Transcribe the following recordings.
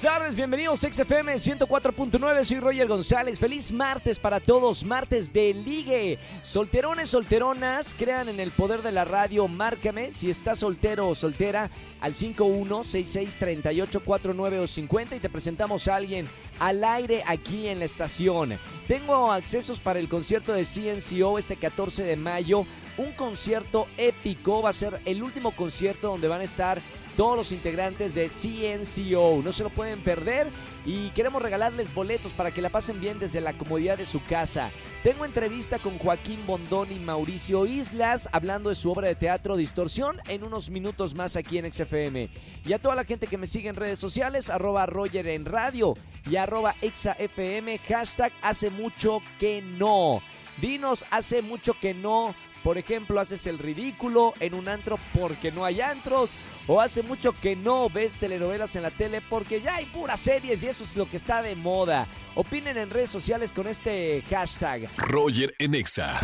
Buenas tardes, bienvenidos a XFM 104.9, soy Roger González. Feliz martes para todos, martes de ligue. Solterones, solteronas, crean en el poder de la radio, márcame si estás soltero o soltera al 51663849 o 50 y te presentamos a alguien al aire aquí en la estación. Tengo accesos para el concierto de CNCO este 14 de mayo un concierto épico. Va a ser el último concierto donde van a estar todos los integrantes de CNCO. No se lo pueden perder y queremos regalarles boletos para que la pasen bien desde la comodidad de su casa. Tengo entrevista con Joaquín Bondón y Mauricio Islas hablando de su obra de teatro Distorsión en unos minutos más aquí en XFM. Y a toda la gente que me sigue en redes sociales, arroba Roger en radio y arroba XFM, hashtag hace mucho que no. Dinos, hace mucho que no por ejemplo, haces el ridículo en un antro porque no hay antros. O hace mucho que no ves telenovelas en la tele porque ya hay puras series y eso es lo que está de moda. Opinen en redes sociales con este hashtag. Roger Enexa.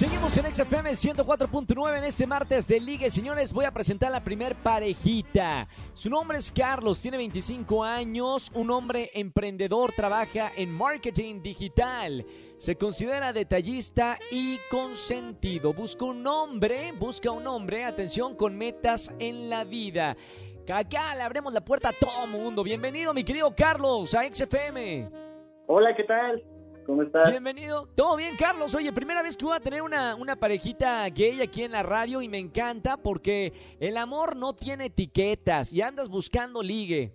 Seguimos en XFM 104.9 en este martes de Ligue. Señores, voy a presentar la primer parejita. Su nombre es Carlos, tiene 25 años, un hombre emprendedor, trabaja en marketing digital. Se considera detallista y consentido. Busca un hombre, busca un hombre, atención, con metas en la vida. Acá le abrimos la puerta a todo mundo. Bienvenido, mi querido Carlos, a XFM. Hola, ¿qué tal? ¿Cómo estás? Bienvenido. ¿Todo bien, Carlos? Oye, primera vez que voy a tener una, una parejita gay aquí en la radio y me encanta porque el amor no tiene etiquetas y andas buscando ligue.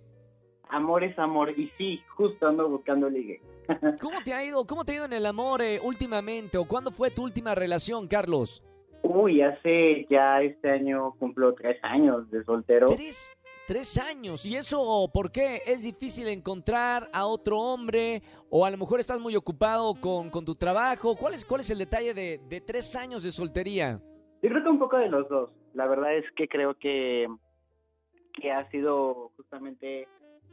Amor es amor y sí, justo ando buscando ligue. ¿Cómo te ha ido? ¿Cómo te ha ido en el amor eh, últimamente o cuándo fue tu última relación, Carlos? Uy, hace ya este año cumplo tres años de soltero. ¿Tres? Tres años. ¿Y eso por qué? ¿Es difícil encontrar a otro hombre? ¿O a lo mejor estás muy ocupado con, con tu trabajo? ¿Cuál es, ¿Cuál es el detalle de, de, tres años de soltería? Yo creo que un poco de los dos. La verdad es que creo que, que ha sido justamente,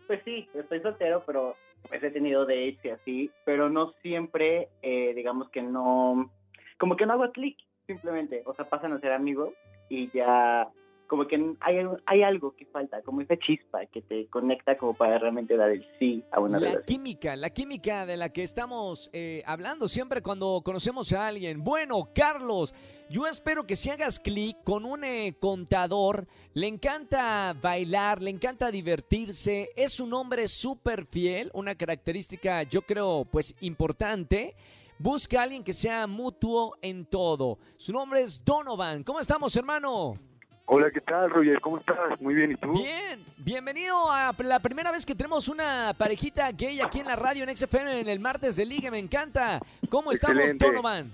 pues sí, estoy soltero, pero pues he tenido de y así, pero no siempre, eh, digamos que no, como que no hago clic, simplemente. O sea, pasan a ser amigos y ya como que hay, hay algo que falta, como esa chispa que te conecta como para realmente dar el sí a una la relación. química, la química de la que estamos eh, hablando siempre cuando conocemos a alguien. Bueno, Carlos, yo espero que si hagas clic con un eh, contador, le encanta bailar, le encanta divertirse, es un hombre súper fiel, una característica yo creo pues importante. Busca a alguien que sea mutuo en todo. Su nombre es Donovan. ¿Cómo estamos, hermano? Hola, ¿qué tal, Roger? ¿Cómo estás? Muy bien, ¿y tú? Bien, bienvenido a la primera vez que tenemos una parejita gay aquí en la radio en XFM en el martes de Liga, me encanta. ¿Cómo estamos. Donovan?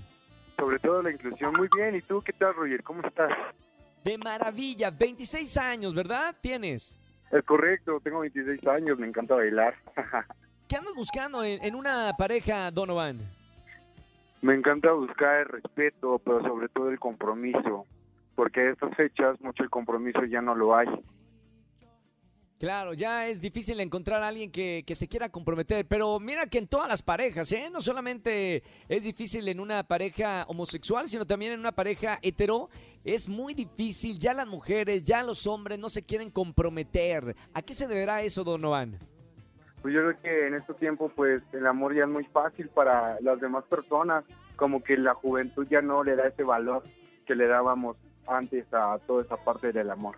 Sobre todo la inclusión, muy bien, ¿y tú qué tal, Roger? ¿Cómo estás? De maravilla, 26 años, ¿verdad? Tienes. Es correcto, tengo 26 años, me encanta bailar. ¿Qué andas buscando en, en una pareja, Donovan? me encanta buscar el respeto, pero sobre todo el compromiso, porque a estas fechas mucho el compromiso ya no lo hay. Claro, ya es difícil encontrar a alguien que, que, se quiera comprometer, pero mira que en todas las parejas, ¿eh? No solamente es difícil en una pareja homosexual, sino también en una pareja hetero, es muy difícil, ya las mujeres, ya los hombres no se quieren comprometer. ¿A qué se deberá eso, Donovan? Pues yo creo que en este tiempo, pues el amor ya es muy fácil para las demás personas, como que la juventud ya no le da ese valor que le dábamos antes a toda esa parte del amor.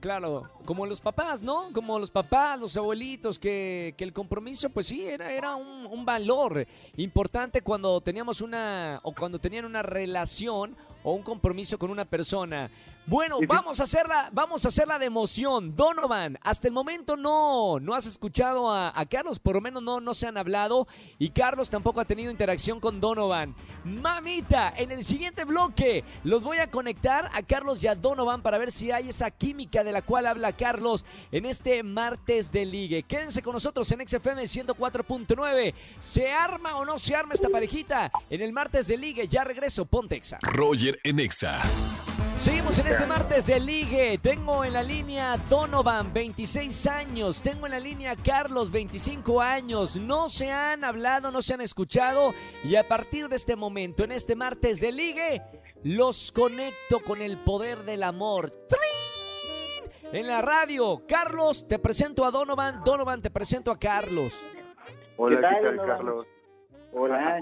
Claro, como los papás, ¿no? Como los papás, los abuelitos, que, que el compromiso, pues sí, era, era un, un, valor importante cuando teníamos una, o cuando tenían una relación o un compromiso con una persona. Bueno, vamos a hacerla, vamos a hacerla de emoción. Donovan, hasta el momento no, no has escuchado a, a, Carlos, por lo menos no, no se han hablado y Carlos tampoco ha tenido interacción con Donovan. Mamita, en el siguiente bloque los voy a conectar a Carlos y a Donovan para ver si hay esa química de la cual habla Carlos en este martes de ligue. Quédense con nosotros en XFM 104.9. ¿Se arma o no se arma esta parejita? En el martes de ligue, ya regreso, Pontexa. Roger en Exa. Seguimos en este martes de ligue. Tengo en la línea Donovan, 26 años. Tengo en la línea Carlos, 25 años. No se han hablado, no se han escuchado. Y a partir de este momento, en este martes de ligue, los conecto con el poder del amor. ¡Trin! En la radio, Carlos, te presento a Donovan. Donovan, te presento a Carlos. Hola, ¿Qué ¿qué tal? Carlos? Hola.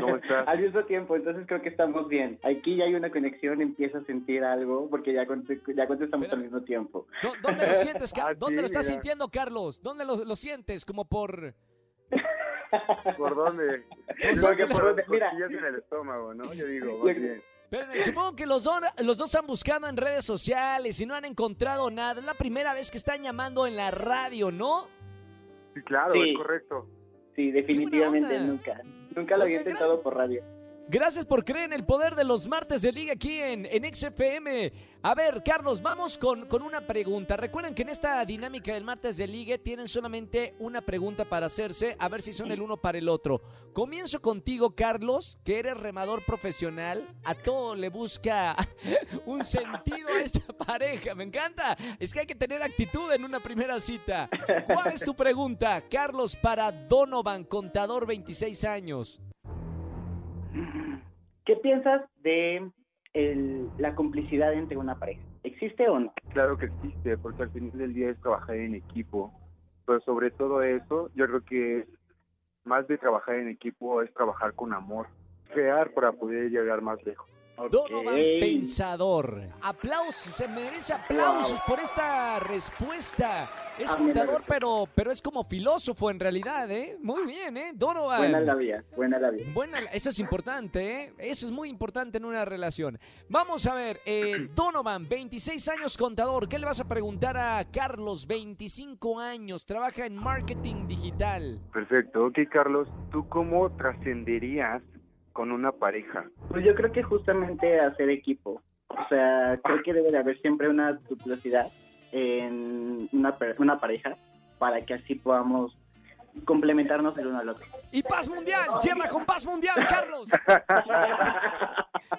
¿Cómo estás? Al mismo tiempo, entonces creo que estamos bien. Aquí ya hay una conexión, empiezo a sentir algo porque ya, ya contestamos Espera. al mismo tiempo. ¿Dó- ¿Dónde lo sientes, Car- Ah, ¿Dónde sí, lo estás mira. sintiendo, Carlos? ¿Dónde lo, lo sientes? Como por... ¿Por dónde? Porque por donde- mira. en el estómago, ¿no? Yo digo, más bien. Pero supongo que los, dos los dos han buscado en redes sociales y no han encontrado nada. Es la primera vez que están llamando en la radio, ¿no? Sí, claro, Sí. es correcto. Sí, definitivamente nunca. Nunca lo había Oye, intentado por radio. Gracias por creer en el poder de los martes de liga aquí en, en XFM. A ver, Carlos, vamos con, con una pregunta. Recuerden que en esta dinámica del martes de liga tienen solamente una pregunta para hacerse, a ver si son el uno para el otro. Comienzo contigo, Carlos, que eres remador profesional. A todo le busca un sentido a esta pareja. Me encanta. Es que hay que tener actitud en una primera cita. ¿Cuál es tu pregunta, Carlos, para Donovan, contador 26 años? ¿Qué piensas de el- la complicidad entre una pareja? ¿Existe o no? Claro que existe, porque al final del día es trabajar en equipo. Pero sobre todo eso, yo creo que más de trabajar en equipo es trabajar con amor, crear para poder llegar más lejos. Donovan. Pensador. Aplausos, se merece aplausos Wow. por esta respuesta. Es Ah, contador, pero, pero es como filósofo en realidad, ¿eh? Muy bien, ¿eh? Donovan. Buena la vida, buena la vida. Buena, eso es importante, ¿eh? Eso es muy importante en una relación. Vamos a ver, eh, Donovan, 26 años contador. ¿Qué le vas a preguntar a Carlos, 25 años? Trabaja en marketing digital. Perfecto. Ok, Carlos, ¿tú cómo trascenderías con una pareja? Pues yo creo que justamente hacer equipo. O sea, creo que debe de haber siempre una duplicidad en una, una pareja para que así podamos complementarnos el uno al otro. Y paz mundial, cierra con paz mundial, Carlos.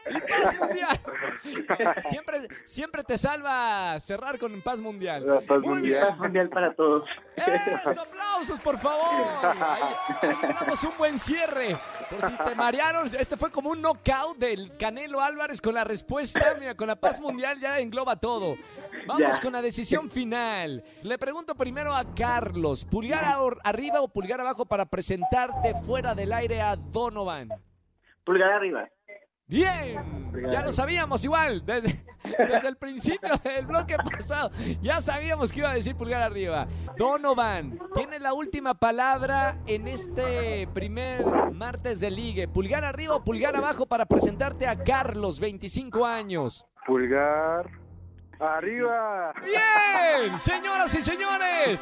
Y paz mundial. Siempre, siempre te salva cerrar con paz mundial. La paz Muy mundial. Paz mundial para todos. ¡Eso, aplausos, por favor! Logramos un buen cierre. Por si te marearon, este fue como un knockout del Canelo Álvarez con la respuesta. Mira, con la paz mundial ya engloba todo. Vamos Ya. con la decisión final. Le pregunto primero a Carlos, ¿pulgar ar- arriba o pulgar abajo para presentarte fuera del aire a Donovan? Pulgar arriba. Bien, ya lo sabíamos igual, desde, desde el principio del bloque pasado, ya sabíamos que iba a decir pulgar arriba. Donovan, tiene la última palabra en este primer martes de ligue. Pulgar arriba o pulgar abajo para presentarte a Carlos, 25 años. Pulgar arriba. Bien, señoras y señores,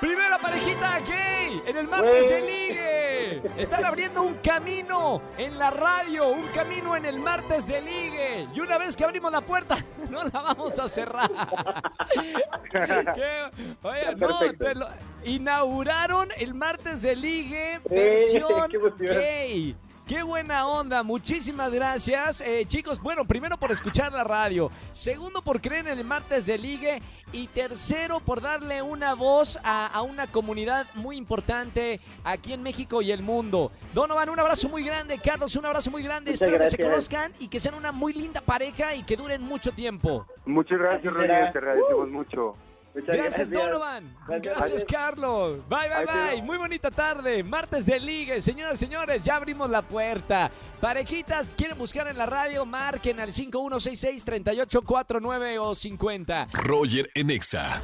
primera parejita gay en el martes de ligue. Están abriendo un camino en la radio, un camino en el martes de ligue. Y una vez que abrimos la puerta, no la vamos a cerrar. ¿Qué? Oye, no, lo- inauguraron el martes de ligue versión gay. Qué buena onda, muchísimas gracias. Eh, chicos, bueno, primero por escuchar la radio, segundo por creer en el martes de ligue y tercero por darle una voz a, a una comunidad muy importante aquí en México y el mundo. Donovan, un abrazo muy grande, Carlos, un abrazo muy grande. Muchas Espero que se conozcan y que sean una muy linda pareja y que duren mucho tiempo. Muchas gracias. Roger. Te agradecemos mucho. Muchas Gracias, Donovan. Gracias. Gracias, Carlos. Bye, bye, bye. Muy bonita tarde. Martes de ligue. Señoras y señores, ya abrimos la puerta. Parejitas, quieren buscar en la radio, marquen al 5166-3849 o 50. Roger en Exa.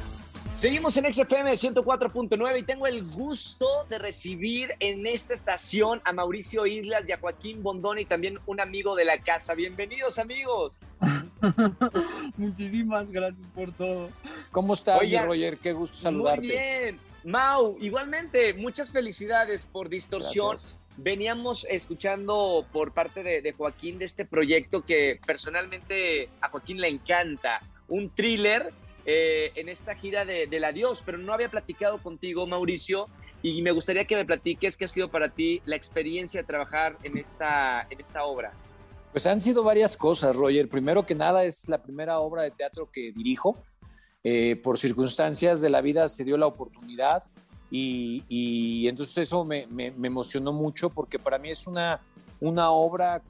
Seguimos en XFM 104.9 y tengo el gusto de recibir en esta estación a Mauricio Islas y a Joaquín Bondoni, también un amigo de la casa. Bienvenidos, amigos. Muchísimas gracias por todo. ¿Cómo estás, Roger? Qué gusto saludarte. Muy bien. Mau, igualmente, muchas felicidades por Distorsión. Gracias. Veníamos escuchando por parte de, de Joaquín de este proyecto que personalmente a Joaquín le encanta, un thriller eh, en esta gira de, del adiós, pero no había platicado contigo, Mauricio, y me gustaría que me platiques qué ha sido para ti la experiencia de trabajar en esta, en esta obra. Pues han sido varias cosas, Roger. Primero que nada, es la primera obra de teatro que dirijo. Eh, por circunstancias de la vida se dio la oportunidad y, entonces eso me, emocionó mucho porque para mí es una, una obra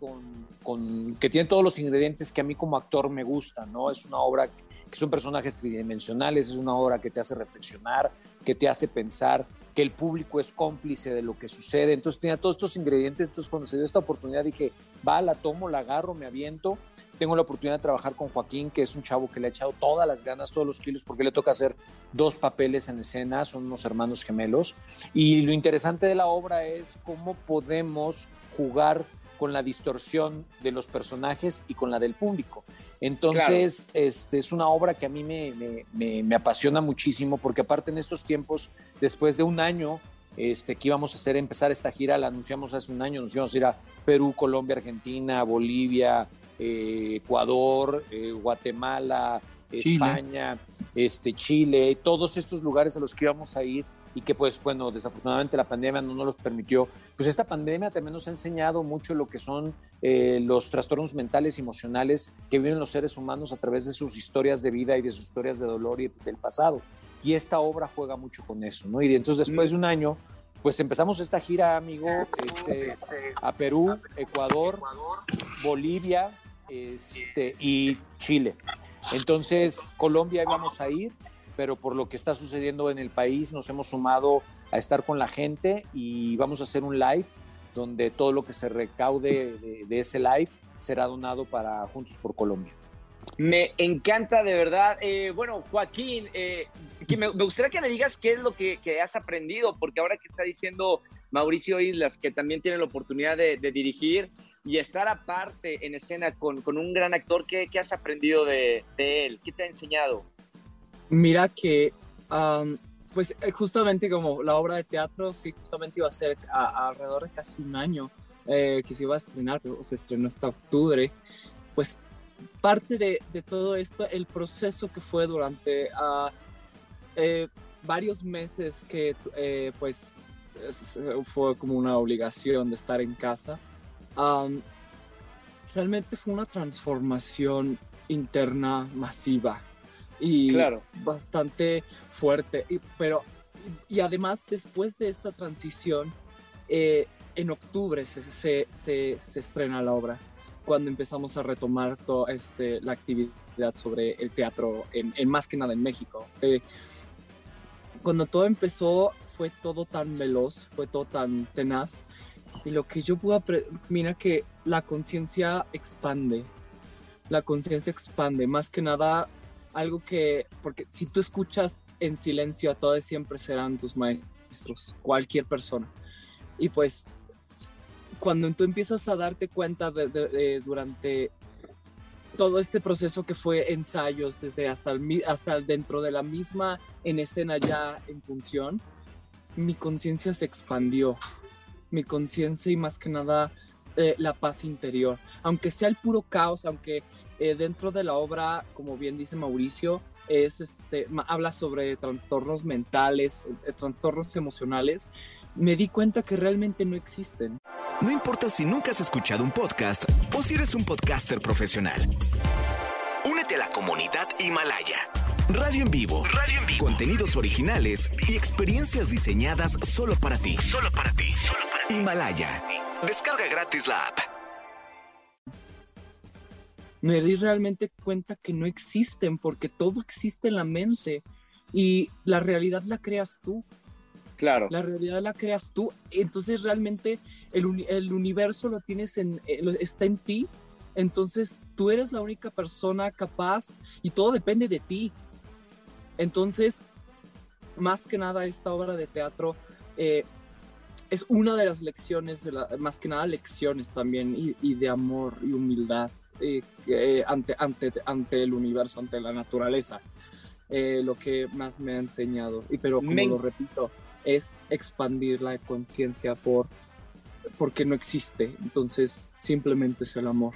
con, que tiene todos los ingredientes que a mí como actor me gustan, ¿no? Es una obra que son personajes tridimensionales, es una obra que te hace reflexionar, que te hace pensar, que el público es cómplice de lo que sucede. Entonces tenía todos estos ingredientes. Entonces cuando se dio esta oportunidad dije, va, la tomo, la agarro, me aviento. Tengo la oportunidad de trabajar con Joaquín, que es un chavo que le ha echado todas las ganas, todos los kilos, porque le toca hacer dos papeles en escena, son unos hermanos gemelos. Y lo interesante de la obra es cómo podemos jugar con la distorsión de los personajes y con la del público. Entonces, este, es una obra que a mí me, apasiona muchísimo porque aparte en estos tiempos, después de un año este, que íbamos a hacer, empezar esta gira, la anunciamos hace un año, nos íbamos a ir a Perú, Colombia, Argentina, Bolivia, eh, Ecuador, eh, Guatemala, España, este, Chile, todos estos lugares a los que íbamos a ir y que pues bueno, desafortunadamente la pandemia no nos los permitió. Pues esta pandemia también nos ha enseñado mucho lo que son eh, los trastornos mentales y emocionales que viven los seres humanos a través de sus historias de vida y de sus historias de dolor y del pasado. Y esta obra juega mucho con eso, ¿no? Y entonces después de un año, pues empezamos esta gira, amigo, este, a Perú, Ecuador, Bolivia este, y Chile. Entonces, Colombia íbamos a ir, pero por lo que está sucediendo en el país nos hemos sumado a estar con la gente y vamos a hacer un live donde todo lo que se recaude de, ese live será donado para Juntos por Colombia. Me encanta de verdad. Eh, bueno, Joaquín, eh, que me, gustaría que me digas qué es lo que, has aprendido, porque ahora que está diciendo Mauricio Islas, que también tiene la oportunidad de, dirigir y estar aparte en escena con, un gran actor, ¿qué, has aprendido de, de, él? ¿Qué te ha enseñado? Mira que, pues eh, justamente como la obra de teatro, sí, justamente iba a ser alrededor de casi un año eh, que se iba a estrenar, pero se estrenó hasta octubre. Pues parte de, de todo esto, el proceso que fue durante eh, varios meses que pues fue como una obligación de estar en casa, realmente fue una transformación interna masiva y claro. bastante fuerte. Y, pero, y además, después de esta transición, eh, en octubre se, se, se, estrena la obra, cuando empezamos a retomar toda este, la actividad sobre el teatro, en, más que nada en México. Eh, cuando todo empezó, fue todo tan veloz, fue todo tan tenaz. Y lo que yo pude mira que la conciencia expande, la conciencia expande, más que nada algo que, porque si tú escuchas en silencio a todos siempre serán tus maestros, cualquier persona. Y pues cuando tú empiezas a darte cuenta de, durante todo este proceso que fue ensayos, desde hasta, el, hasta dentro de la misma en escena ya en función, mi conciencia se expandió. Mi conciencia y más que nada eh, la paz interior. Aunque sea el puro caos, aunque eh, dentro de la obra, como bien dice Mauricio, es este, habla sobre trastornos mentales, eh, trastornos emocionales. Me di cuenta que realmente no existen. No importa si nunca has escuchado un podcast o si eres un podcaster profesional. Únete a la comunidad Himalaya. Radio en vivo. Radio en vivo. Contenidos originales y experiencias diseñadas solo para ti. Solo para ti. Solo para ti. Himalaya. Descarga gratis la app me di realmente cuenta que no existen porque todo existe en la mente y la realidad la creas tú. Claro. La realidad la creas tú. Entonces realmente el, el universo lo tienes en, eh, está en ti. Entonces tú eres la única persona capaz y todo depende de ti. Entonces, más que nada esta obra de teatro eh, es una de las lecciones, de la, más que nada lecciones también y, y de amor y humildad eh, ante, ante, ante el universo, ante la naturaleza. Eh, lo que más me ha enseñado. Y pero como lo repito, es expandir la conciencia por porque no existe. Entonces, simplemente es el amor.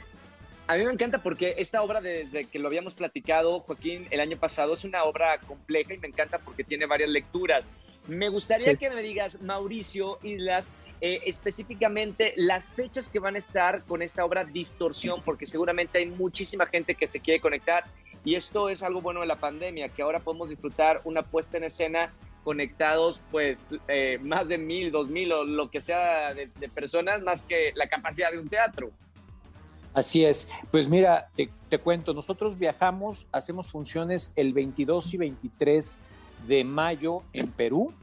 A mí me encanta porque esta obra, desde que lo habíamos platicado, Joaquín, el año pasado, es una obra compleja y me encanta porque tiene varias lecturas. Me gustaría que me digas, Mauricio Islas, eh, específicamente las fechas que van a estar con esta obra Distorsión, porque seguramente hay muchísima gente que se quiere conectar y esto es algo bueno de la pandemia, que ahora podemos disfrutar una puesta en escena conectados pues eh, más de mil, dos mil o lo que sea de, personas más que la capacidad de un teatro. Así es. Pues mira, te, te, cuento, nosotros viajamos, hacemos funciones el 22 y 23 de mayo en Perú.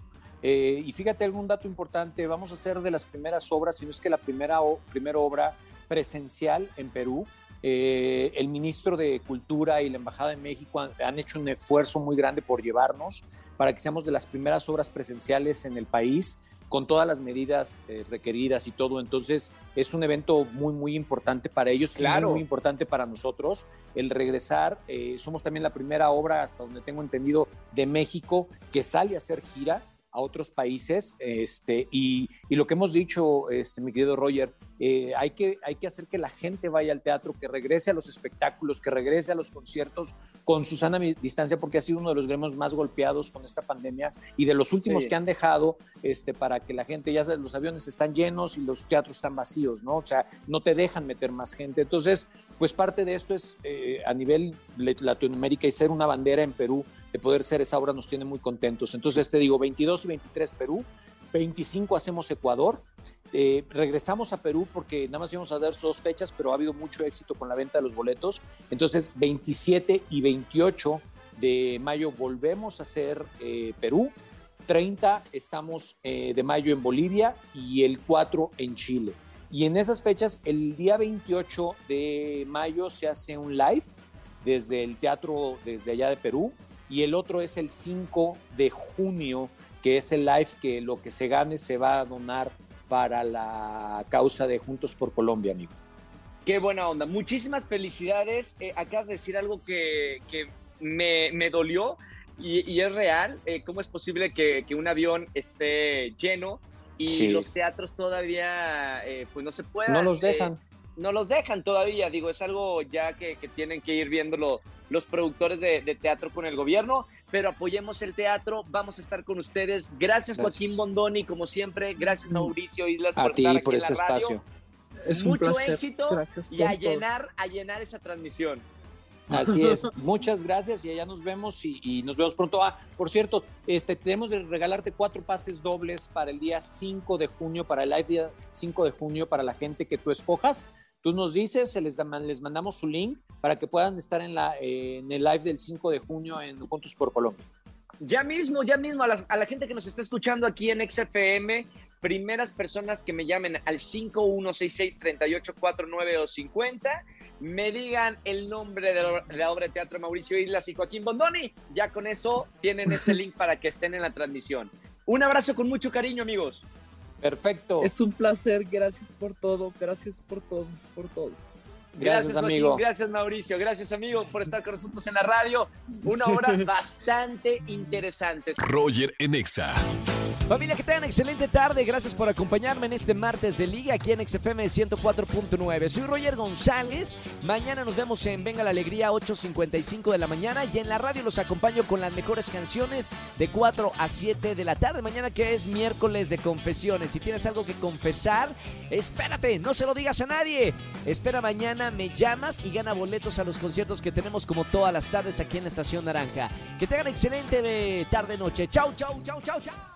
Eh, y fíjate algún dato importante, vamos a hacer de las primeras obras, si no es que la primera, primera obra presencial en Perú. Eh, el ministro de Cultura y la Embajada de México han, hecho un esfuerzo muy grande por llevarnos para que seamos de las primeras obras presenciales en el país con todas las medidas eh, requeridas y todo. Entonces, es un evento muy, muy importante para ellos claro. y muy, importante para nosotros. El regresar, eh, somos también la primera obra, hasta donde tengo entendido, de México que sale a hacer gira a otros países. Este, y, y, lo que hemos dicho, este, mi querido Roger, eh, hay, que, hay que hacer que la gente vaya al teatro, que regrese a los espectáculos, que regrese a los conciertos con su sana distancia, porque ha sido uno de los gremios más golpeados con esta pandemia y de los últimos que han dejado este, para que la gente, ya los aviones están llenos y los teatros están vacíos, ¿no? O sea, no te dejan meter más gente. Entonces, pues parte de esto es eh, a nivel Latinoamérica y ser una bandera en Perú de poder ser esa obra nos tiene muy contentos. Entonces te digo, 22 y 23 Perú, 25 hacemos Ecuador. Eh, regresamos a Perú porque nada más íbamos a dar dos fechas, pero ha habido mucho éxito con la venta de los boletos. Entonces, 27 y 28 de mayo volvemos a hacer eh, Perú. 30 estamos eh, de mayo en Bolivia y el 4 en Chile. Y en esas fechas, el día 28 de mayo se hace un live desde el teatro, desde allá de Perú y el otro es el 5 de junio, que es el live que lo que se gane se va a donar para la causa de Juntos por Colombia, amigo. Qué buena onda. Muchísimas felicidades. Eh, acabas de decir algo que, que me, me, dolió y, y es real. Eh, ¿Cómo es posible que, que, un avión esté lleno y los teatros todavía eh, pues no se puedan? No los dejan no los dejan todavía, digo, es algo ya que, tienen que ir viendo los productores de, teatro con el gobierno, pero apoyemos el teatro, vamos a estar con ustedes. Gracias, Joaquín Bondoni, como siempre, gracias Mauricio Islas por estar aquí por este espacio. Es Mucho éxito y a llenar, a llenar esa transmisión. Así es, muchas gracias y allá nos vemos y, nos vemos pronto. Ah, por cierto, este, tenemos de regalarte cuatro pases dobles para el día 5 de junio, para el live día 5 de junio, para la gente que tú escojas. Tú nos dices, se les, les mandamos su link para que puedan estar en, la, en el live del 5 de junio en Juntos por Colombia. Ya mismo, ya mismo, a la, gente que nos está escuchando aquí en XFM, primeras personas que me llamen al 5166-3849 o 50, me digan el nombre de la, obra de teatro Mauricio Islas y Joaquín Bondoni. Ya con eso tienen este link para que estén en la transmisión. Un abrazo con mucho cariño, amigos. Perfecto. Es un placer, gracias por todo, gracias por todo, por todo. Gracias, amigo. gracias, Mauricio. Gracias, amigo, por estar con nosotros en la radio. Una hora bastante interesante. Roger Enexa. Familia, que tengan excelente tarde. Gracias por acompañarme en este martes de Liga aquí en XFM 104.9. Soy Roger González. Mañana nos vemos en Venga la Alegría 8.55 de la mañana y en la radio los acompaño con las mejores canciones de 4 a 7 de la tarde. Mañana que es miércoles de confesiones. Si tienes algo que confesar, espérate, no se lo digas a nadie. Espera mañana, me llamas y gana boletos a los conciertos que tenemos como todas las tardes aquí en la Estación Naranja. Que tengan excelente tarde-noche. Chau, chau, chau, chau, chau.